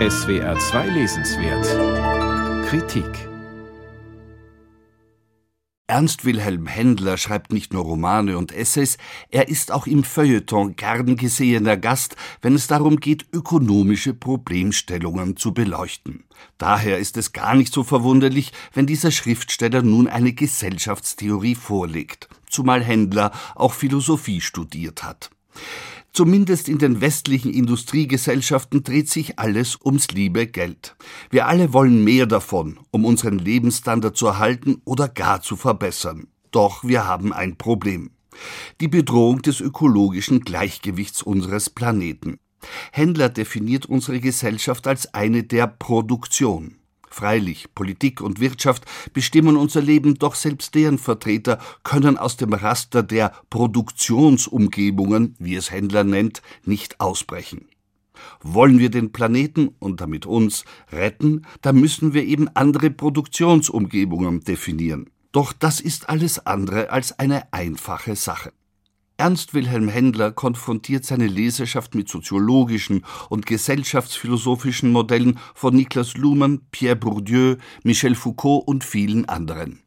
SWR 2 Lesenswert Kritik Ernst Wilhelm Händler schreibt nicht nur Romane und Essays, er ist auch im Feuilleton gern gesehener Gast, wenn es darum geht, ökonomische Problemstellungen zu beleuchten. Daher ist es gar nicht so verwunderlich, wenn dieser Schriftsteller nun eine Gesellschaftstheorie vorlegt, zumal Händler auch Philosophie studiert hat. Zumindest in den westlichen Industriegesellschaften dreht sich alles ums liebe Geld. Wir alle wollen mehr davon, um unseren Lebensstandard zu erhalten oder gar zu verbessern. Doch wir haben ein Problem. Die Bedrohung des ökologischen Gleichgewichts unseres Planeten. Händler definiert unsere Gesellschaft als eine der Produktion. Freilich, Politik und Wirtschaft bestimmen unser Leben, doch selbst deren Vertreter können aus dem Raster der Produktionsumgebungen, wie es Händler nennt, nicht ausbrechen. Wollen wir den Planeten und damit uns retten, dann müssen wir eben andere Produktionsumgebungen definieren. Doch das ist alles andere als eine einfache Sache. Ernst Wilhelm Händler konfrontiert seine Leserschaft mit soziologischen und gesellschaftsphilosophischen Modellen von Niklas Luhmann, Pierre Bourdieu, Michel Foucault und vielen anderen.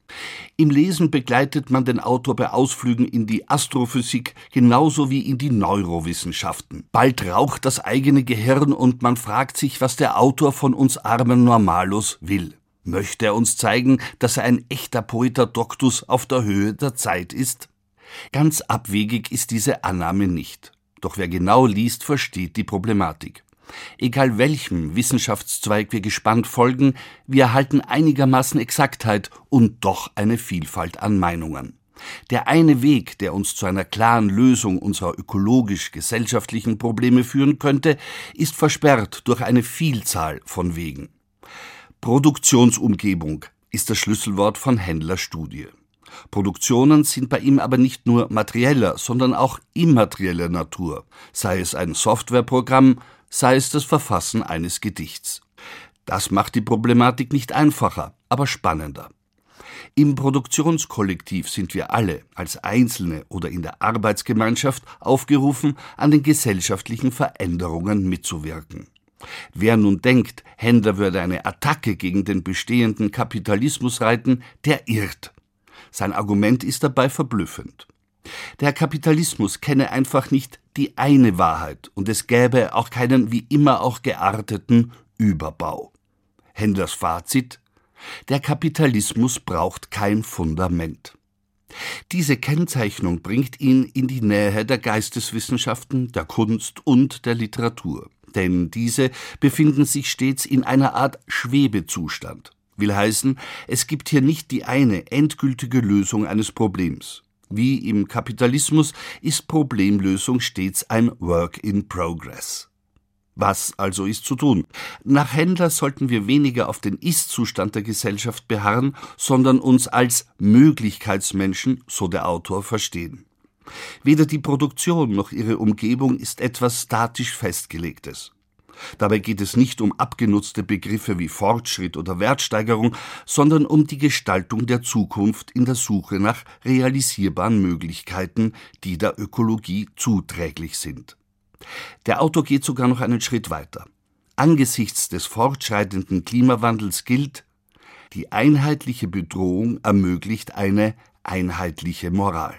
Im Lesen begleitet man den Autor bei Ausflügen in die Astrophysik genauso wie in die Neurowissenschaften. Bald raucht das eigene Gehirn und man fragt sich, was der Autor von uns armen Normalos will. Möchte er uns zeigen, dass er ein echter Poeta Doctus auf der Höhe der Zeit ist? Ganz abwegig ist diese Annahme nicht. Doch wer genau liest, versteht die Problematik. Egal welchem Wissenschaftszweig wir gespannt folgen, wir erhalten einigermaßen Exaktheit und doch eine Vielfalt an Meinungen. Der eine Weg, der uns zu einer klaren Lösung unserer ökologisch-gesellschaftlichen Probleme führen könnte, ist versperrt durch eine Vielzahl von Wegen. Produktionsumgebung ist das Schlüsselwort von Händler Studie. Produktionen sind bei ihm aber nicht nur materieller, sondern auch immaterieller Natur, sei es ein Softwareprogramm, sei es das Verfassen eines Gedichts. Das macht die Problematik nicht einfacher, aber spannender. Im Produktionskollektiv sind wir alle, als Einzelne oder in der Arbeitsgemeinschaft, aufgerufen, an den gesellschaftlichen Veränderungen mitzuwirken. Wer nun denkt, Händler würde eine Attacke gegen den bestehenden Kapitalismus reiten, der irrt. Sein Argument ist dabei verblüffend. Der Kapitalismus kenne einfach nicht die eine Wahrheit und es gäbe auch keinen wie immer auch gearteten Überbau. Händlers Fazit Der Kapitalismus braucht kein Fundament. Diese Kennzeichnung bringt ihn in die Nähe der Geisteswissenschaften, der Kunst und der Literatur, denn diese befinden sich stets in einer Art Schwebezustand. Will heißen, es gibt hier nicht die eine endgültige Lösung eines Problems. Wie im Kapitalismus ist Problemlösung stets ein Work in Progress. Was also ist zu tun? Nach Händler sollten wir weniger auf den Ist-Zustand der Gesellschaft beharren, sondern uns als Möglichkeitsmenschen, so der Autor, verstehen. Weder die Produktion noch ihre Umgebung ist etwas statisch Festgelegtes. Dabei geht es nicht um abgenutzte Begriffe wie Fortschritt oder Wertsteigerung, sondern um die Gestaltung der Zukunft in der Suche nach realisierbaren Möglichkeiten, die der Ökologie zuträglich sind. Der Autor geht sogar noch einen Schritt weiter. Angesichts des fortschreitenden Klimawandels gilt, die einheitliche Bedrohung ermöglicht eine einheitliche Moral.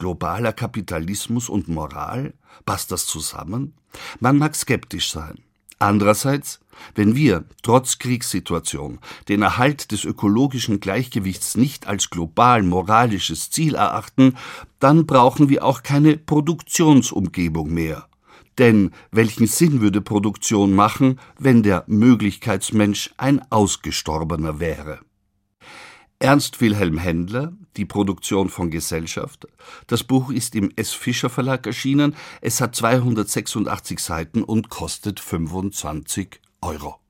Globaler Kapitalismus und Moral? Passt das zusammen? Man mag skeptisch sein. Andererseits, wenn wir, trotz Kriegssituation, den Erhalt des ökologischen Gleichgewichts nicht als global moralisches Ziel erachten, dann brauchen wir auch keine Produktionsumgebung mehr. Denn welchen Sinn würde Produktion machen, wenn der Möglichkeitsmensch ein Ausgestorbener wäre? Ernst Wilhelm Händler, Die Produktion von Gesellschaft. Das Buch ist im S. Fischer Verlag erschienen. Es hat 286 Seiten und kostet 25 Euro.